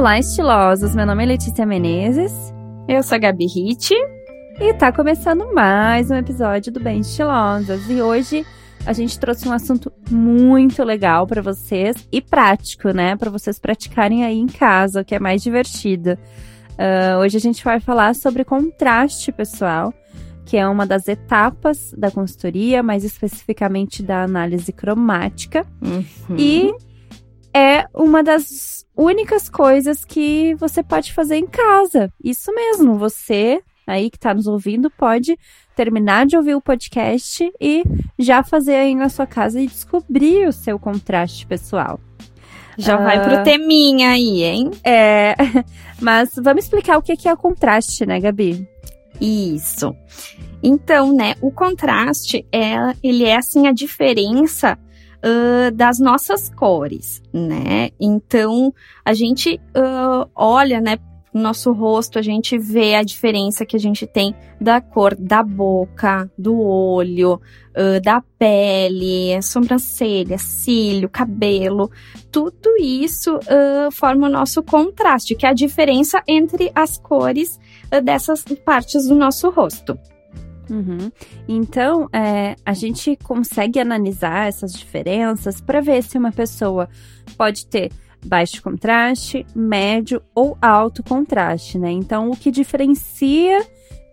Olá, estilosos! Meu nome é Letícia Menezes. Eu sou a Gabi Ritt. E tá começando mais um episódio do Bem Estilosas. E hoje a gente trouxe um assunto muito legal para vocês e prático, né? Para vocês praticarem aí em casa, o que é mais divertido. Uh, hoje a gente vai falar sobre contraste, pessoal, que é uma das etapas da consultoria, mais especificamente da análise cromática. Uhum. E é uma das únicas coisas que você pode fazer em casa. Isso mesmo, você aí que está nos ouvindo pode terminar de ouvir o podcast e já fazer aí na sua casa e descobrir o seu contraste pessoal. Já uh, vai pro teminha aí, hein? É, mas vamos explicar o que é o contraste, né, Gabi? Isso. Então, né, o contraste é, ele é assim a diferença uh, das nossas cores, né? Então, a gente uh, olha, né, no nosso rosto, a gente vê a diferença que a gente tem da cor da boca, do olho, uh, da pele, sobrancelha, cílio, cabelo. Tudo isso uh, forma o nosso contraste, que é a diferença entre as cores uh, dessas partes do nosso rosto. Uhum. Então, é, a gente consegue analisar essas diferenças para ver se uma pessoa pode ter baixo contraste, médio ou alto contraste, né? Então, o que diferencia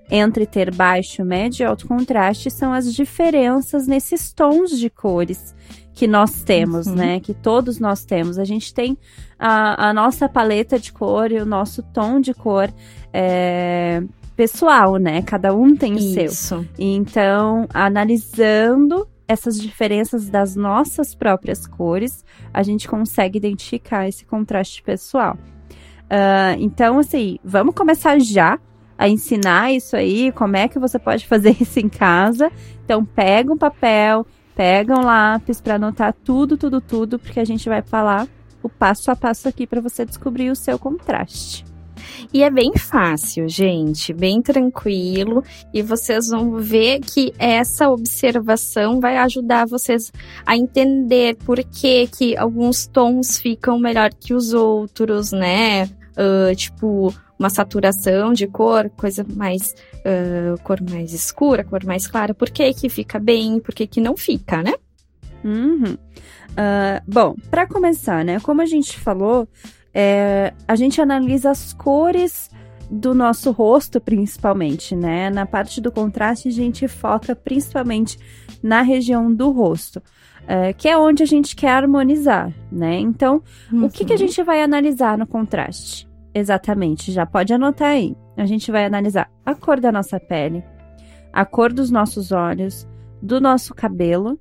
entre ter baixo, médio e alto contraste são as diferenças nesses tons de cores que nós temos, uhum. né? Que todos nós temos. A gente tem a, a, nossa paleta de cor e o nosso tom de cor é, pessoal, né? Cada um tem o Isso. seu. Então, analisando essas diferenças das nossas próprias cores, a gente consegue identificar esse contraste pessoal. Uh, então, assim, vamos começar já a ensinar isso aí, como é que você pode fazer isso em casa. Então, pega um papel, pega um lápis para anotar tudo, tudo, tudo, porque a gente vai falar o passo a passo aqui para você descobrir o seu contraste. E é bem fácil, gente, bem tranquilo. E vocês vão ver que essa observação vai ajudar vocês a entender por que, que alguns tons ficam melhor que os outros, né? Uh, tipo, uma saturação de cor, coisa mais uh, cor mais escura, cor mais clara, por que que fica bem, por que que não fica, né? Uhum. Uh, bom, para começar, né? Como a gente falou, é, a gente analisa as cores do nosso rosto, principalmente, né? Na parte do contraste, a gente foca principalmente na região do rosto, é, que é onde a gente quer harmonizar, né? Então, uhum. o que, que a uhum. gente vai analisar no contraste? Exatamente, já pode anotar aí. A gente vai analisar a cor da nossa pele, a cor dos nossos olhos, do nosso cabelo,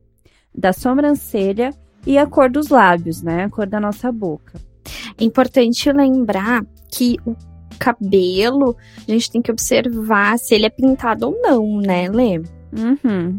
da sobrancelha e a cor dos lábios, né? A cor da nossa boca. É importante lembrar que o cabelo, a gente tem que observar se ele é pintado ou não, né, Lê? Uhum.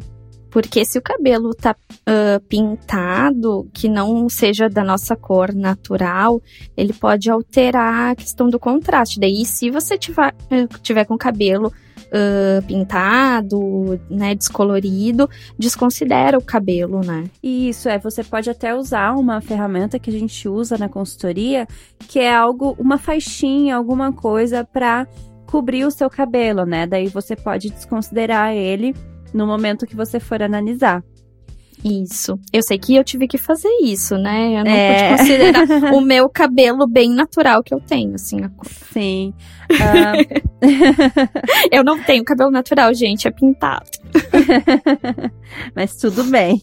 Porque se o cabelo tá uh, pintado, que não seja da nossa cor natural, ele pode alterar a questão do contraste. Daí, se você tiver, tiver com cabelo uh, pintado, né, descolorido, desconsidera o cabelo, né? Isso, é, você pode até usar uma ferramenta que a gente usa na consultoria, que é algo, uma faixinha, alguma coisa para cobrir o seu cabelo, né? Daí você pode desconsiderar ele no momento que você for analisar. Isso. Eu sei que eu tive que fazer isso, né? Eu não é. pude considerar o meu cabelo bem natural que eu tenho, assim. A... Sim. Uh... eu não tenho cabelo natural, gente, é pintado. Mas tudo bem.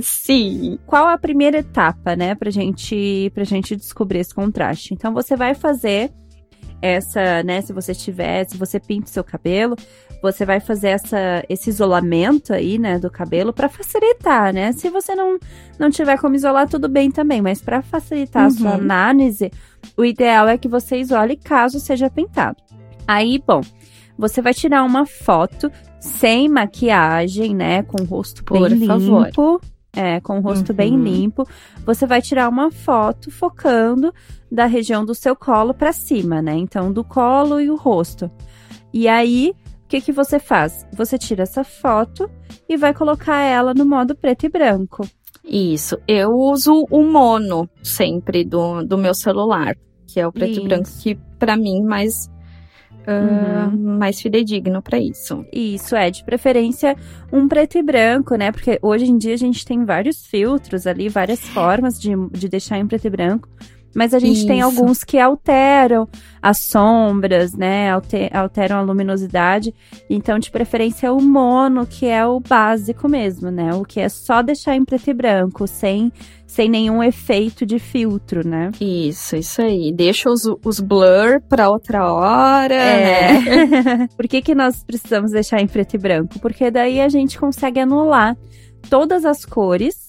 Sim. Qual a primeira etapa, né, pra gente, pra gente descobrir esse contraste? Então, você vai fazer essa, né, se você tiver, se você pinta o seu cabelo, você vai fazer essa, esse isolamento aí, né, do cabelo para facilitar, né? Se você não, não tiver como isolar, tudo bem também, mas para facilitar uhum. a sua uhum. análise, o ideal é que você isole caso seja pintado. Aí, bom, você vai tirar uma foto sem maquiagem, né, com o rosto Por bem favor. limpo. É, com o rosto uhum. bem limpo. Você vai tirar uma foto focando da região do seu colo para cima, né? Então, do colo e o rosto. E aí, que, que você faz? Você tira essa foto e vai colocar ela no modo preto e branco. Isso. Eu uso o mono sempre do, do meu celular. Que é o preto Isso. e branco que, pra mim, mais, ah, mais fidedigno pra isso. Isso, é, de preferência um preto e branco, né? Porque hoje em dia a gente tem vários filtros ali, várias formas de, de deixar em preto e branco. Mas a gente tem Isso. alguns que alteram as sombras, né? alte- Alteram a luminosidade. Então, de preferência, o mono, que é o básico mesmo, né? O que é só deixar em preto e branco, sem, sem nenhum efeito de filtro, né? Isso, isso aí. Deixa os, os blur pra outra hora, É. né? Por que, que nós precisamos deixar em preto e branco? Porque daí a gente consegue anular todas as cores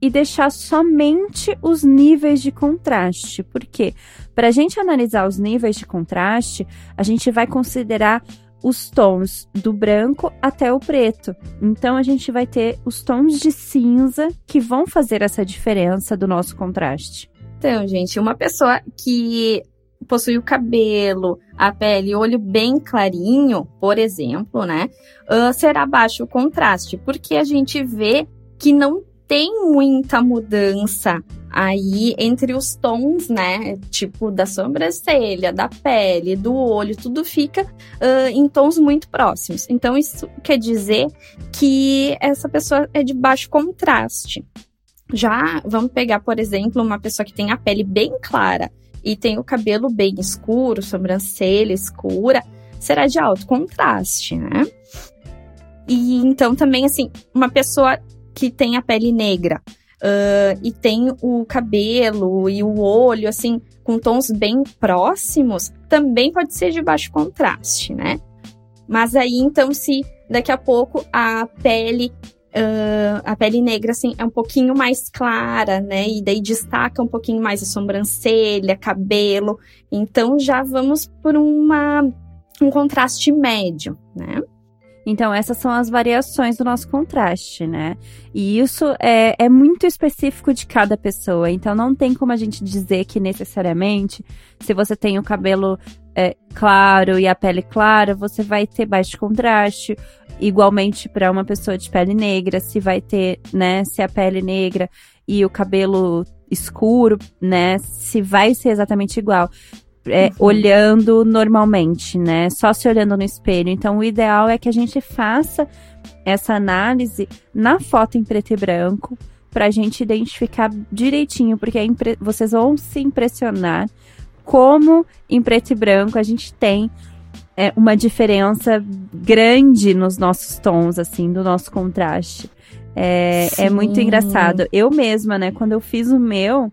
e deixar somente os níveis de contraste. Por quê? Para a gente analisar os níveis de contraste, a gente vai considerar os tons do branco até o preto. Então a gente vai ter os tons de cinza que vão fazer essa diferença do nosso contraste. Então, gente, uma pessoa que possui o cabelo, a pele e olho bem clarinho, por exemplo, né? ah, será baixo o contraste, porque a gente vê que não tem muita mudança aí entre os tons, né? Tipo, da sobrancelha, da pele, do olho, tudo fica ah, em tons muito próximos. Então, isso quer dizer que essa pessoa é de baixo contraste. Já vamos pegar, por exemplo, uma pessoa que tem a pele bem clara e tem o cabelo bem escuro, sobrancelha escura, será de alto contraste, né? E então também, assim, uma pessoa que tem a pele negra ah, e tem o cabelo e o olho, assim, com tons bem próximos, também pode ser de baixo contraste, né? Mas aí, então, se daqui a pouco a pele ah, a pele negra, assim, é um pouquinho mais clara, né? E daí destaca um pouquinho mais a sobrancelha, cabelo. Então já vamos por uma, um contraste médio, né? Então, essas são as variações do nosso contraste, né? E isso é, é muito específico de cada pessoa. Então, não tem como a gente dizer que necessariamente, se você tem o cabelo é, claro e a pele clara, você vai ter baixo contraste. Igualmente, para uma pessoa de pele negra, se vai ter, né? Se a pele negra e o cabelo escuro, né? Se vai ser exatamente igual é, olhando normalmente, né? Só se olhando no espelho. Então, o ideal é que a gente faça essa análise na foto em preto e branco para a gente identificar direitinho, porque é impre- vocês vão se impressionar como em preto e branco a gente tem é, uma diferença grande nos nossos tons, assim, do nosso contraste. É, é muito engraçado. Eu mesma, né, quando eu fiz o meu,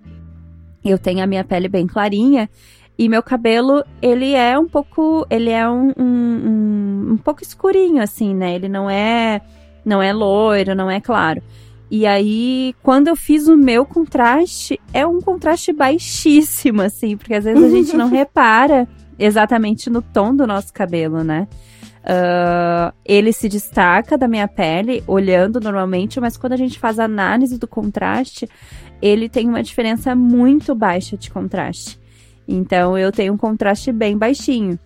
eu tenho a minha pele bem clarinha e meu cabelo, ele é um pouco, ele é um, um, um, pouco escurinho, assim, né? Ele não é, não é loiro, não é claro. E aí, quando eu fiz o meu contraste, é um contraste baixíssimo, assim, porque às vezes a gente não repara exatamente no tom do nosso cabelo, né? Ah, ele se destaca da minha pele, olhando normalmente, mas quando a gente faz a análise do contraste, ele tem uma diferença muito baixa de contraste. Então, eu tenho um contraste bem baixinho.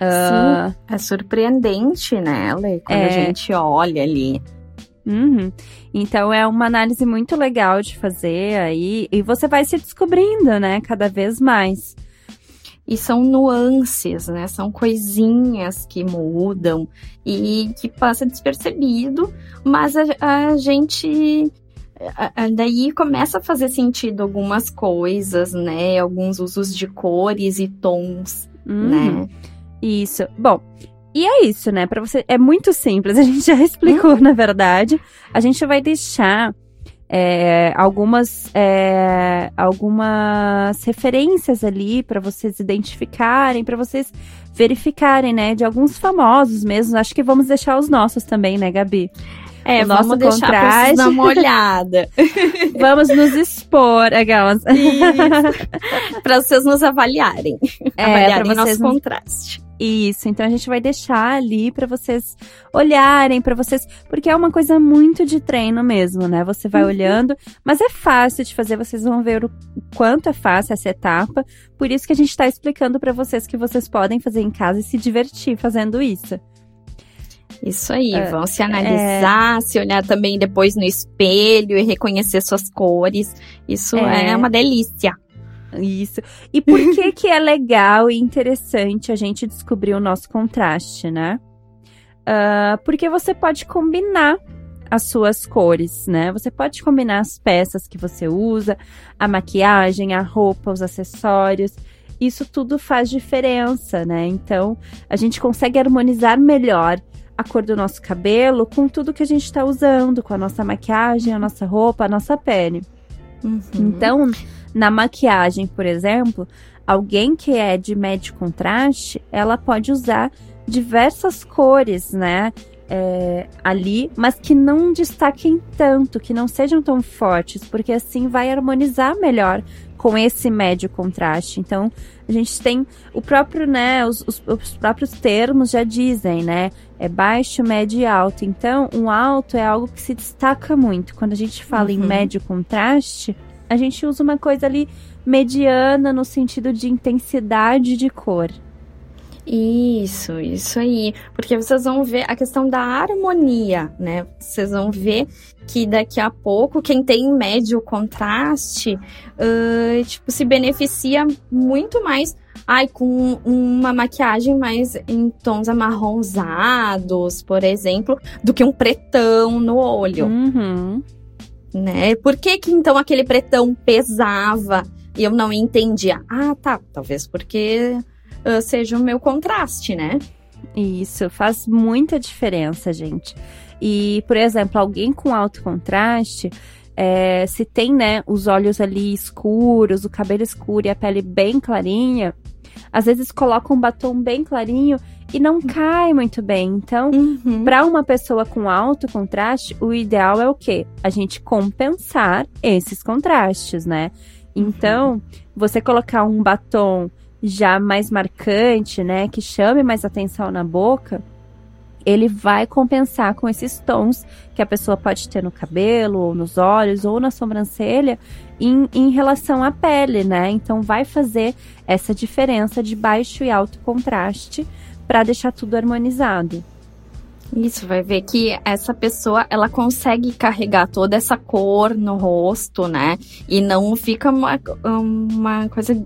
Ah, Sim, é surpreendente, né, Lê? Quando a É. gente olha ali. Uhum. Então é uma análise muito legal de fazer aí e você vai se descobrindo, né, cada vez mais. E são nuances, né? São coisinhas que mudam e que passa despercebido, mas a, a gente. Daí começa a fazer sentido algumas coisas, né? Alguns usos de cores e tons, Uhum. né? Isso. Bom, e é isso, né? Para você é muito simples. A gente já explicou, na verdade. A gente vai deixar é, algumas é, algumas referências ali para vocês identificarem, para vocês verificarem, né? De alguns famosos mesmo. Acho que vamos deixar os nossos também, né, Gabi? É, O nosso vamos deixar contraste. dar uma olhada. Vamos nos expor, aquelas. para vocês nos avaliarem. É, avaliarem nosso nos- contraste. Isso, então a gente vai deixar ali pra vocês olharem, pra vocês, porque é uma coisa muito de treino mesmo, né? Você vai olhando, mas é fácil de fazer, vocês vão ver o quanto é fácil essa etapa. Por isso que a gente tá explicando pra vocês que vocês podem fazer em casa e se divertir fazendo isso. Isso aí, É, vão se analisar, se olhar também depois no espelho e reconhecer suas cores. Isso É. é, uma delícia. Isso. E por que que é legal e interessante a gente descobrir o nosso contraste, né? Uh, porque você pode combinar as suas cores, né? Você pode combinar as peças que você usa, a maquiagem, a roupa, os acessórios. Isso tudo faz diferença, né? Então, a gente consegue harmonizar melhor a cor do nosso cabelo com tudo que a gente está usando, com a nossa maquiagem, a nossa roupa, a nossa pele. Uhum. Então, na maquiagem, por exemplo, alguém que é de médio contraste, ela pode usar diversas cores, né? É, ali, mas que não destaquem tanto, que não sejam tão fortes, porque assim vai harmonizar melhor com esse médio contraste. Então, a gente tem o próprio, né, os, os, os, próprios termos já dizem, né, é baixo, médio e alto. Então, um alto é algo que se destaca muito. Quando a gente fala uhum. em médio contraste, a gente usa uma coisa ali mediana no sentido de intensidade de cor. Isso, isso aí. Porque vocês vão ver a questão da harmonia, né? Vocês vão ver que daqui a pouco quem tem médio contraste, uh, tipo, se beneficia muito mais ai, com uma maquiagem mais em tons amarronzados, por exemplo, do que um pretão no olho. Uhum. Né? Por que que então aquele pretão pesava e eu não entendia? Ah, tá, talvez porque uh, seja o meu contraste, né? Isso, faz muita diferença, gente. E, por exemplo, alguém com alto contraste, é, se tem, né, os olhos ali escuros, o cabelo escuro e a pele bem clarinha, às vezes coloca um batom bem clarinho e não cai muito bem. Então, uhum. para uma pessoa com alto contraste, o ideal é o quê? A gente compensar esses contrastes, né? Então, uhum. você colocar um batom já mais marcante, né, que chame mais atenção na boca, ele vai compensar com esses tons que a pessoa pode ter no cabelo, ou nos olhos, ou na sobrancelha, em, em relação à pele, né? Então vai fazer essa diferença de baixo e alto contraste para deixar tudo harmonizado. Isso, vai ver que essa pessoa, ela consegue carregar toda essa cor no rosto, né? E não fica uma, uma coisa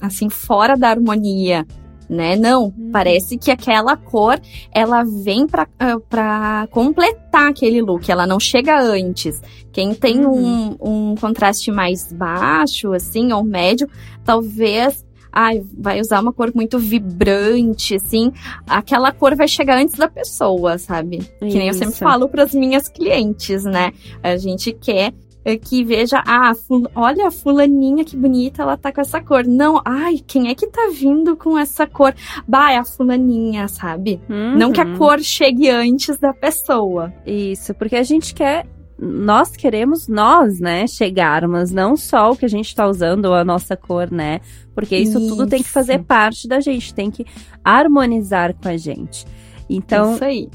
assim, fora da harmonia, né? Não, uhum. parece que aquela cor, ela vem para uh, completar aquele look, ela não chega antes. Quem tem uhum. um, um contraste mais baixo, assim, ou médio, talvez ai, vai usar uma cor muito vibrante, assim, aquela cor vai chegar antes da pessoa, sabe? Isso. Que nem eu sempre falo para as minhas clientes, né? A gente quer que veja, ah, ful olha a fulaninha que bonita, ela tá com essa cor. Não, ai, quem é que tá vindo com essa cor? Bah, é a fulaninha, sabe? Uhum. Não que a cor chegue antes da pessoa. Isso, porque a gente quer nós queremos nós, né, chegar, mas não só o que a gente tá usando ou a nossa cor, né? Porque isso, isso, tudo tem que fazer parte da gente, tem que harmonizar com a gente. Então, isso aí.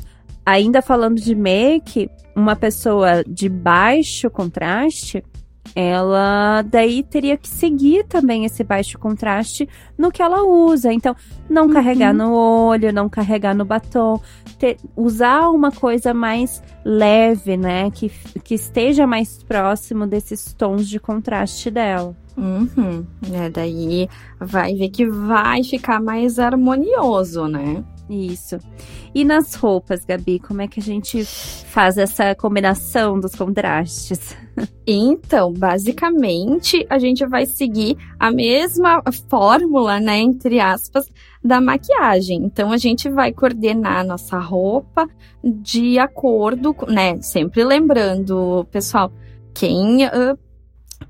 Ainda falando de make, uma pessoa de baixo contraste, ela daí teria que seguir também esse baixo contraste no que ela usa. Então, não uhum. carregar no olho, não carregar no batom, ter, usar uma coisa mais leve, né? Que, que esteja mais próximo desses tons de contraste dela. Uhum. É, daí vai ver que vai ficar mais harmonioso, né? Isso. E nas roupas, Gabi, como é que a gente faz essa combinação dos contrastes? Então, basicamente, a gente vai seguir a mesma fórmula, né, entre aspas, da maquiagem. Então, a gente vai coordenar nossa roupa de acordo, né, sempre lembrando, pessoal, quem uh,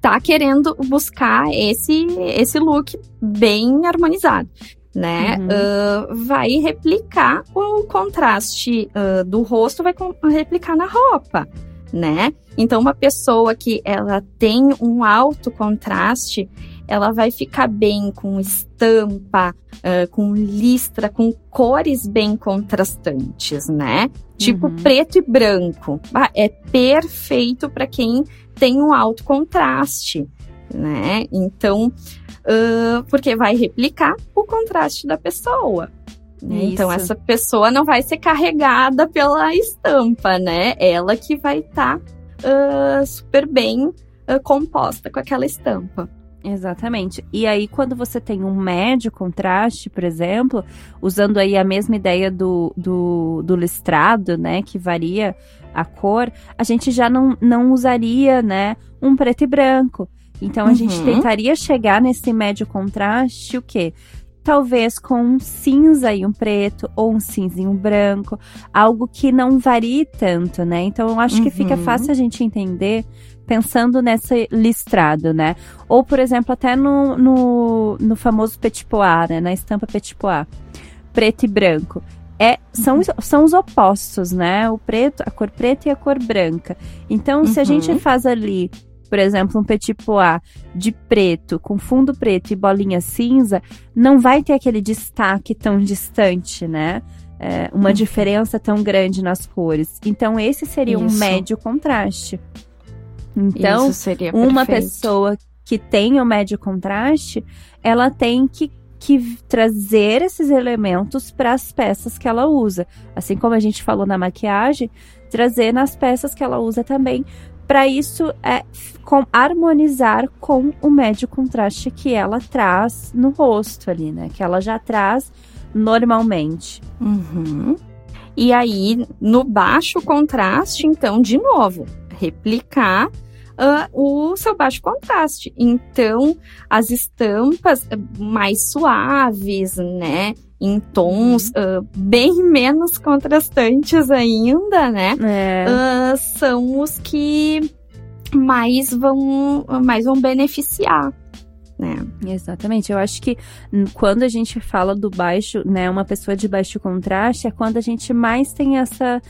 tá querendo buscar esse esse look bem harmonizado né? Uhum. Uh, vai replicar o contraste uh, do rosto, vai replicar na roupa, né? Então, uma pessoa que ela tem um alto contraste, ela vai ficar bem com estampa, uh, com listra, com cores bem contrastantes, né? Tipo uhum. preto e branco. Ah, é perfeito para quem tem um alto contraste, né? Então, uh, porque vai replicar o contraste da pessoa. Né? Então, essa pessoa não vai ser carregada pela estampa, né? Ela que vai estar tá, uh, super bem uh, composta com aquela estampa. Exatamente. E aí, quando você tem um médio contraste, por exemplo, usando aí a mesma ideia do, do, do listrado, né, que varia a cor, a gente já não, não usaria, né, um preto e branco. Então, a uhum. gente tentaria chegar nesse médio contraste, o quê? Talvez com um cinza e um preto, ou um cinza e um branco, algo que não varie tanto, né? Então, eu acho uhum. que fica uhum. fácil a gente entender pensando nesse listrado, né? Ou, por exemplo, até no, no, no famoso petit pois, né? Na estampa petit pois, preto e branco. É, são, uhum. são os opostos, né? O preto, a cor preta e a cor branca. Então, uhum. se a gente uhum. faz ali, por exemplo, um petit pois de preto, com fundo preto e bolinha cinza, não vai ter aquele destaque tão distante, né? É, uma uhum. diferença tão grande nas cores. Então, esse seria Isso. um médio contraste. Então, uma pessoa que tem o médio contraste, ela tem que, que trazer esses elementos para as peças que ela usa. Assim como a gente falou na maquiagem, trazer nas peças que ela usa também. Para isso é com, harmonizar com o médio contraste que ela traz no rosto ali, né? Que ela já traz normalmente. Uhum. E aí, no baixo contraste, então, de novo, replicar uh, o seu baixo contraste. Então, as estampas mais suaves, né? Em tons uh, bem menos contrastantes ainda, né? É. Uh, são os que mais vão, mais vão beneficiar. Né? Exatamente. Eu acho que quando a gente fala do baixo, né, uma pessoa de baixo contraste é quando a gente mais tem essa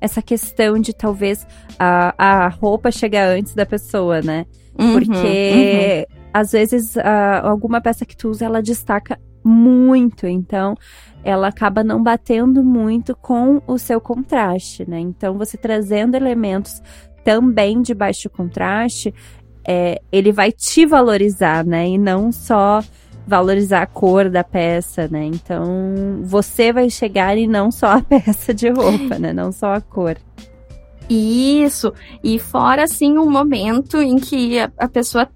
essa questão de talvez a, a roupa chegar antes da pessoa, né? Uhum, Porque uhum. às vezes a, alguma peça que tu usa ela destaca muito, então ela acaba não batendo muito com o seu contraste, né? Então você trazendo elementos também de baixo contraste, é, ele vai te valorizar, né? E não só valorizar a cor da peça, né? Então, você vai chegar e não só a peça de roupa, né? Não só a cor. Isso. E fora, assim, um momento em que a, a pessoa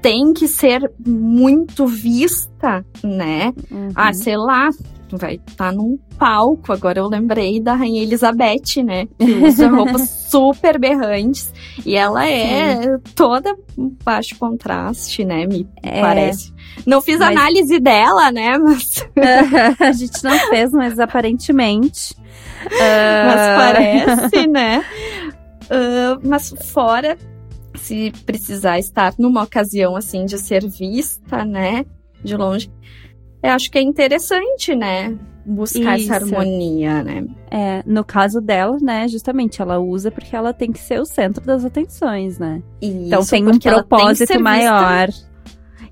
tem que ser muito vista, né? Uhum. Ah, sei lá, vai estar tá num palco. Agora eu lembrei da Rainha Elizabeth, né? Que usa roupas super berrantes. E ela é Sim. toda baixo contraste, né? Me é. parece. Não fiz mas... análise dela, né? Mas... a gente não fez, mas aparentemente. Mas parece, né? Uh, mas fora, se precisar estar numa ocasião assim de ser vista, né? De longe, eu acho que é interessante, né? Buscar Isso. essa harmonia, né? É, no caso dela, né, justamente, ela usa porque ela tem que ser o centro das atenções, né? Isso, então tem um propósito maior. Vista...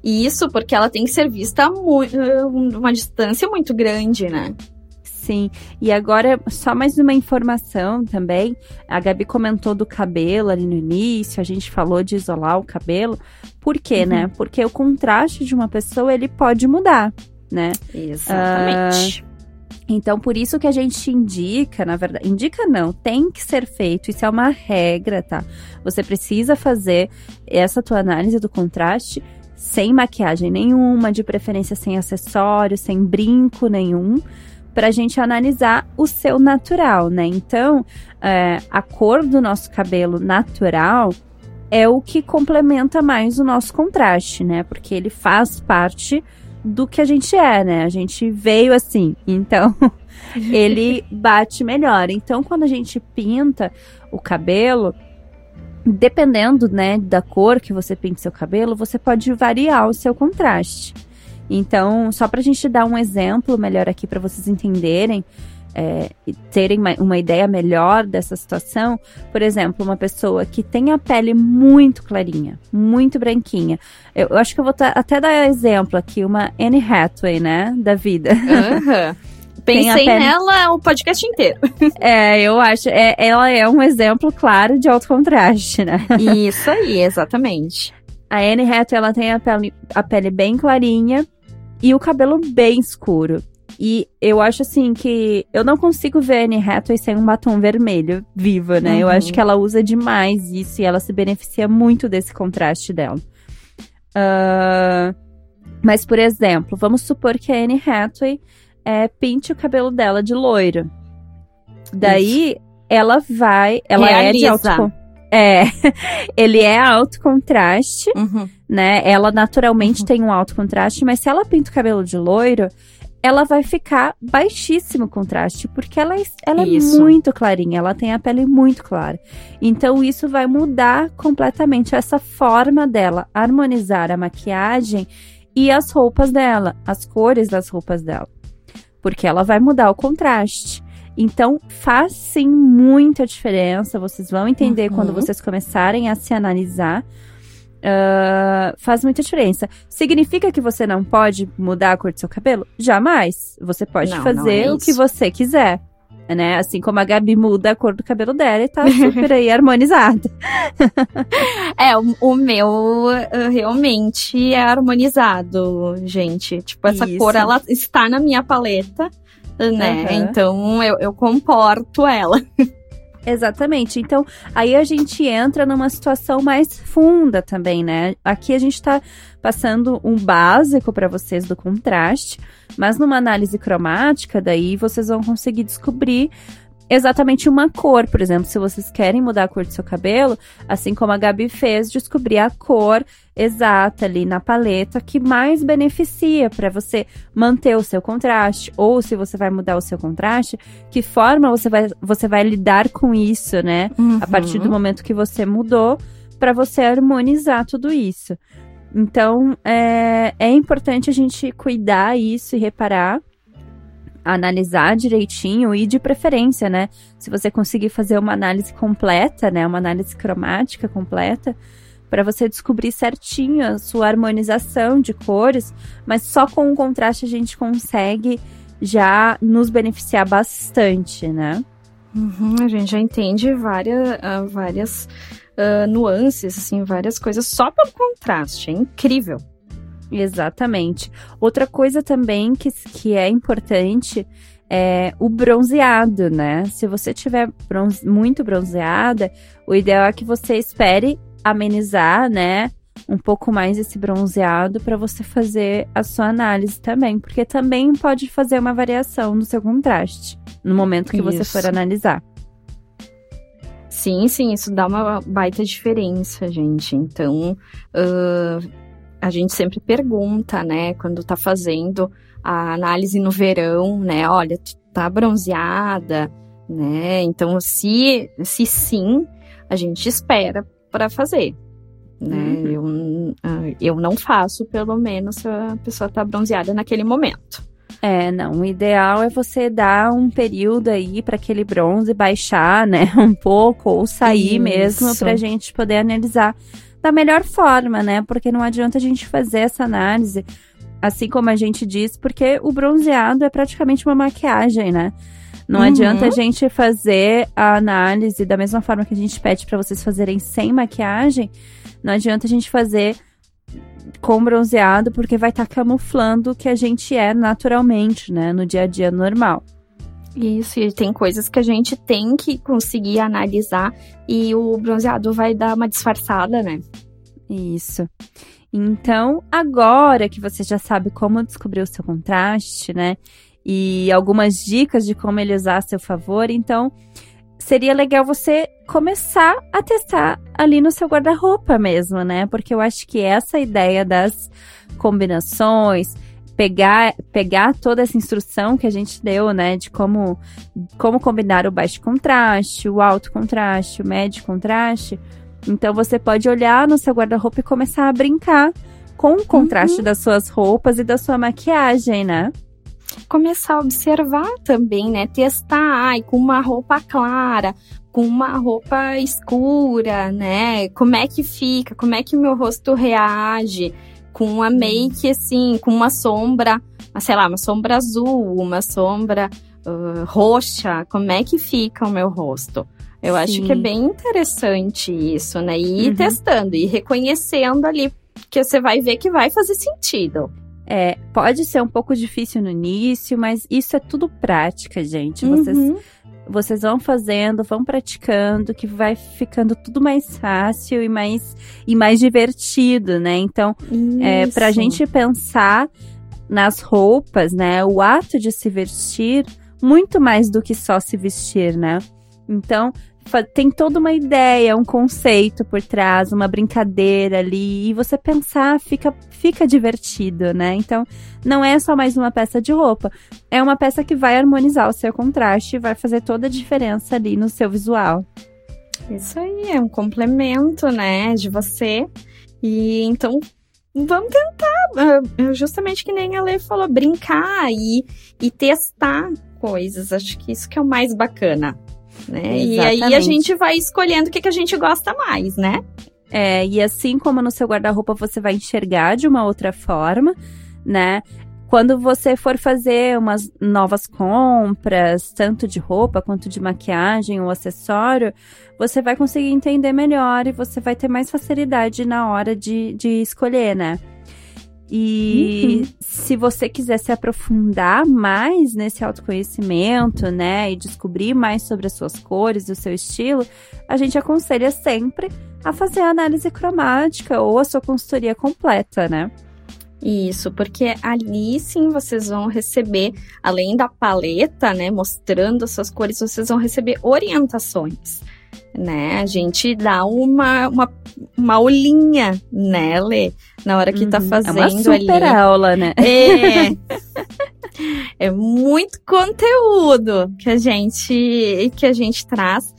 Isso, porque ela tem que ser vista a uma distância muito grande, né? Sim, e agora só mais uma informação também. A Gabi comentou do cabelo ali no início, a gente falou de isolar o cabelo. Por quê, né? uhum. né? Porque o contraste de uma pessoa ele pode mudar né? Exatamente. Uh, então, por isso que a gente indica, na verdade, indica não, tem que ser feito, isso é uma regra, tá? Você precisa fazer essa tua análise do contraste sem maquiagem nenhuma, de preferência sem acessório, sem brinco nenhum, pra gente analisar o seu natural, né? Então, é, a cor do nosso cabelo natural é o que complementa mais o nosso contraste, né? Porque ele faz parte do que a gente é, né? A gente veio assim, então ele bate melhor. Então, quando a gente pinta o cabelo, dependendo, né, da cor que você pinta seu cabelo, você pode variar o seu contraste. Então, só pra gente dar um exemplo melhor aqui para vocês entenderem, é, terem uma ideia melhor dessa situação, por exemplo, uma pessoa que tem a pele muito clarinha, muito branquinha. Eu, eu acho que eu vou até dar exemplo aqui, uma Anne Hathaway, né, da vida. Uhum. Pensei pele... nela o podcast inteiro. É, eu acho. É, ela é um exemplo claro de alto contraste, né? Isso aí, exatamente. A Anne Hathaway, ela tem a pele, a pele bem clarinha e o cabelo bem escuro. E eu acho assim que eu não consigo ver a Anne Hathaway sem um batom vermelho viva, né? Uhum. Eu acho que ela usa demais isso e ela se beneficia muito desse contraste dela. Uh, mas, por exemplo, vamos supor que a Anne Hathaway é, pinte o cabelo dela de loiro. Daí, Isso. ela vai. Ela Realiza. é de alto. É, ele é alto contraste, uhum. né? Ela naturalmente uhum. tem um alto contraste, mas se ela pinta o cabelo de loiro, ela vai ficar baixíssimo contraste, porque ela, é, ela é muito clarinha, ela tem a pele muito clara. Então, isso vai mudar completamente essa forma dela harmonizar a maquiagem e as roupas dela, as cores das roupas dela. Porque ela vai mudar o contraste. Então, faz sim muita diferença. Vocês vão entender uhum. quando vocês começarem a se analisar. Uh, faz muita diferença. Significa que você não pode mudar a cor do seu cabelo? Jamais. Você pode não, fazer não é o que você quiser né? Assim como a Gabi muda a cor do cabelo dela e tá super aí harmonizada. é, o, o, meu uh, realmente é harmonizado, gente. Tipo, essa Isso. cor, ela está na minha paleta, né? Uhum. Então, eu, eu comporto ela. Exatamente. Então, aí a gente entra numa situação mais funda também, né? Aqui a gente tá passando um básico para vocês do contraste, mas numa análise cromática, daí vocês vão conseguir descobrir exatamente uma cor. Por exemplo, se vocês querem mudar a cor do seu cabelo, assim como a Gabi fez, descobrir a cor exata ali na paleta que mais beneficia para você manter o seu contraste, ou se você vai mudar o seu contraste, que forma você vai, você vai lidar com isso, né? Uhum. A partir do momento que você mudou, para você harmonizar tudo isso. Então, é, é importante a gente cuidar isso e reparar analisar direitinho e de preferência, né? Se você conseguir fazer uma análise completa, né, uma análise cromática completa, para você descobrir certinho a sua harmonização de cores, mas só com o contraste a gente consegue já nos beneficiar bastante, né? Uhum, a gente já entende várias, uh, várias uh, nuances, assim, várias coisas só pelo contraste. É incrível. Exatamente. Outra coisa também que, que é importante é o bronzeado, né? Se você tiver bronze, muito bronzeada, o ideal é que você espere amenizar, né? Um pouco mais esse bronzeado para você fazer a sua análise também, porque também pode fazer uma variação no seu contraste no momento que isso. você for analisar. Sim, sim, isso dá uma baita diferença, gente. Então, uh, a gente sempre pergunta, né, quando tá fazendo a análise no verão, né, olha, tá bronzeada, né? Então, se, se sim, a gente espera para fazer, né? Uhum. Eu, ah, eu não faço, pelo menos, se a pessoa tá bronzeada naquele momento. É, não, o ideal é você dar um período aí para aquele bronze baixar, né, um pouco ou sair Isso. mesmo pra gente poder analisar da melhor forma, né? Porque não adianta a gente fazer essa análise, assim como a gente diz, porque o bronzeado é praticamente uma maquiagem, né? Não uhum. adianta a gente fazer a análise da mesma forma que a gente pede para vocês fazerem sem maquiagem. Não adianta a gente fazer com bronzeado, porque vai estar tá camuflando o que a gente é naturalmente, né? No dia a dia normal. Isso, e tem coisas que a gente tem que conseguir analisar e o bronzeado vai dar uma disfarçada, né? Isso. Então, agora que você já sabe como descobrir o seu contraste, né? E algumas dicas de como ele usar a seu favor, então seria legal você começar a testar ali no seu guarda-roupa mesmo, né? Porque eu acho que essa ideia das combinações, pegar, pegar toda essa instrução que a gente deu, né, de como, como combinar o baixo contraste, o alto contraste, o médio contraste. Então você pode olhar no seu guarda-roupa e começar a brincar com o contraste uhum. das suas roupas e da sua maquiagem, né? Começar a observar também, né? Testar, ai, com uma roupa clara, com uma roupa escura, né? Como é que fica? Como é que o meu rosto reage? Com uma make, assim, com uma sombra, sei lá, uma sombra azul, uma sombra uh, roxa, como é que fica o meu rosto? Eu Sim. acho que é bem interessante isso, né? E ir uhum. testando, e reconhecendo ali, que você vai ver que vai fazer sentido. É, pode ser um pouco difícil no início, mas isso é tudo prática, gente. Vocês, uhum. Vocês vão fazendo, vão praticando, que vai ficando tudo mais fácil e mais, e mais divertido, né? Então, é, pra gente pensar nas roupas, né? O ato de se vestir, muito mais do que só se vestir, né? Então, tem toda uma ideia, um conceito por trás, uma brincadeira ali, e você pensar fica, fica divertido, né? Então, não é só mais uma peça de roupa, é uma peça que vai harmonizar o seu contraste e vai fazer toda a diferença ali no seu visual. Isso aí, é um complemento, né, de você. E então, vamos tentar, ah, justamente que nem a Lê falou, brincar e, e testar coisas. Acho que isso que é o mais bacana né? E aí a gente vai escolhendo o que, que a gente gosta mais, né? É, e assim como no seu guarda-roupa você vai enxergar de uma outra forma, né? Quando você for fazer umas novas compras, tanto de roupa quanto de maquiagem ou acessório, você vai conseguir entender melhor e você vai ter mais facilidade na hora de, de escolher, né? E uhum. se você quiser se aprofundar mais nesse autoconhecimento, né, e descobrir mais sobre as suas cores e o seu estilo, a gente aconselha sempre a fazer a análise cromática ou a sua consultoria completa, né? Isso, porque ali sim vocês vão receber, além da paleta, né, mostrando as suas cores, vocês vão receber orientações né? A gente dá uma, uma, uma olhinha, Lê? Na hora que tá uhum. tá fazendo ali. É uma super ali. aula, né? É. é muito conteúdo que a gente, que a gente traz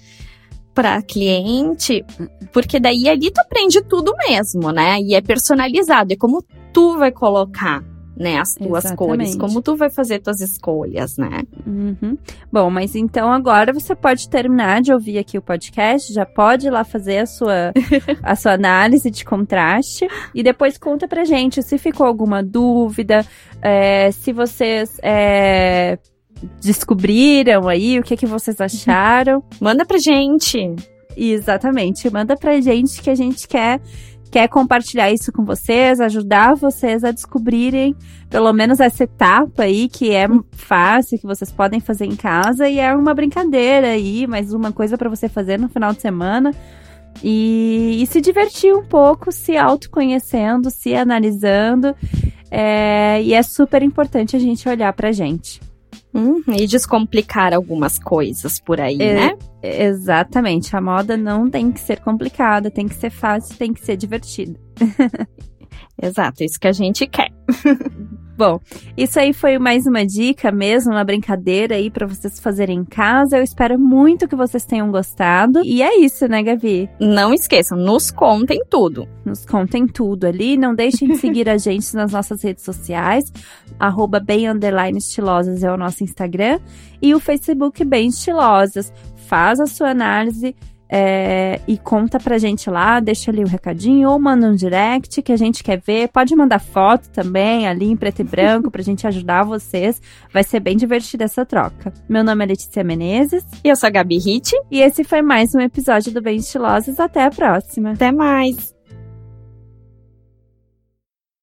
para cliente, porque daí ali tu aprende tudo mesmo, né? E é personalizado, é como tu vai colocar né, as tuas Exatamente. cores, como tu vai fazer tuas escolhas, né? Uhum. Bom, mas então agora você pode terminar de ouvir aqui o podcast, já pode ir lá fazer a sua, a sua análise de contraste e depois conta pra gente se ficou alguma dúvida, é, se vocês é, descobriram aí, o que, que vocês acharam. Manda pra gente! Exatamente, manda pra gente que a gente quer quer compartilhar isso com vocês, ajudar vocês a descobrirem pelo menos essa etapa aí que é fácil, que vocês podem fazer em casa e é uma brincadeira aí, mais uma coisa para você fazer no final de semana. E, e, se divertir um pouco, se autoconhecendo, se analisando. É, e é super importante a gente olhar pra gente. Uhum, e descomplicar algumas coisas por aí, é, né? Exatamente. A moda não tem que ser complicada, tem que ser fácil, tem que ser divertida. Exato, isso que a gente quer. Bom, isso aí foi mais uma dica mesmo, uma brincadeira aí para vocês fazerem em casa. Eu espero muito que vocês tenham gostado. E é isso, né, Gavi? Não esqueçam, nos contem tudo. Nos contem tudo ali. Não deixem de seguir a gente nas nossas redes sociais. Arroba bem estilosas é o nosso Instagram. E o Facebook bem estilosas. Faz a sua análise é, e conta pra gente lá, deixa ali o um recadinho ou manda um direct que a gente quer ver. Pode mandar foto também ali em preto e branco pra gente ajudar vocês. Vai ser bem divertida essa troca. Meu nome é Letícia Menezes. E eu sou a Gabi Hit. E esse foi mais um episódio do Bem Estilosos. Até a próxima. Até mais.